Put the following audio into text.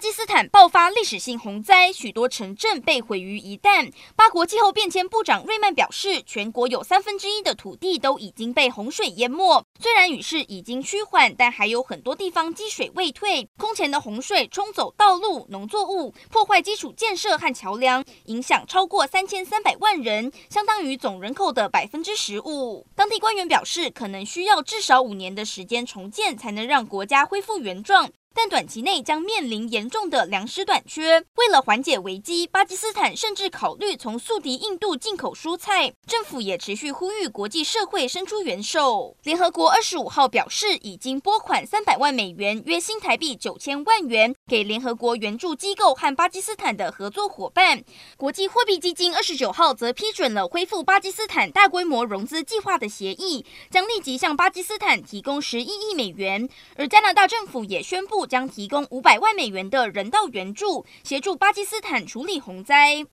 巴基斯坦爆发历史性洪灾，许多城镇被毁于一旦。巴国气候变迁部长瑞曼表示，全国有三分之一的土地都已经被洪水淹没。虽然雨势已经趋缓，但还有很多地方积水未退。空前的洪水冲走道路、农作物，破坏基础建设和桥梁，影响超过三千三百万人，相当于总人口的百分之十五。当地官员表示，可能需要至少五年的时间重建，才能让国家恢复原状。但短期内将面临严重的粮食短缺。为了缓解危机，巴基斯坦甚至考虑从宿敌印度进口蔬菜。政府也持续呼吁国际社会伸出援手。联合国二十五号表示，已经拨款三百万美元（约新台币九千万元）给联合国援助机构和巴基斯坦的合作伙伴。国际货币基金二十九号则批准了恢复巴基斯坦大规模融资计划的协议，将立即向巴基斯坦提供十一亿美元。而加拿大政府也宣布。将提供五百万美元的人道援助，协助巴基斯坦处理洪灾。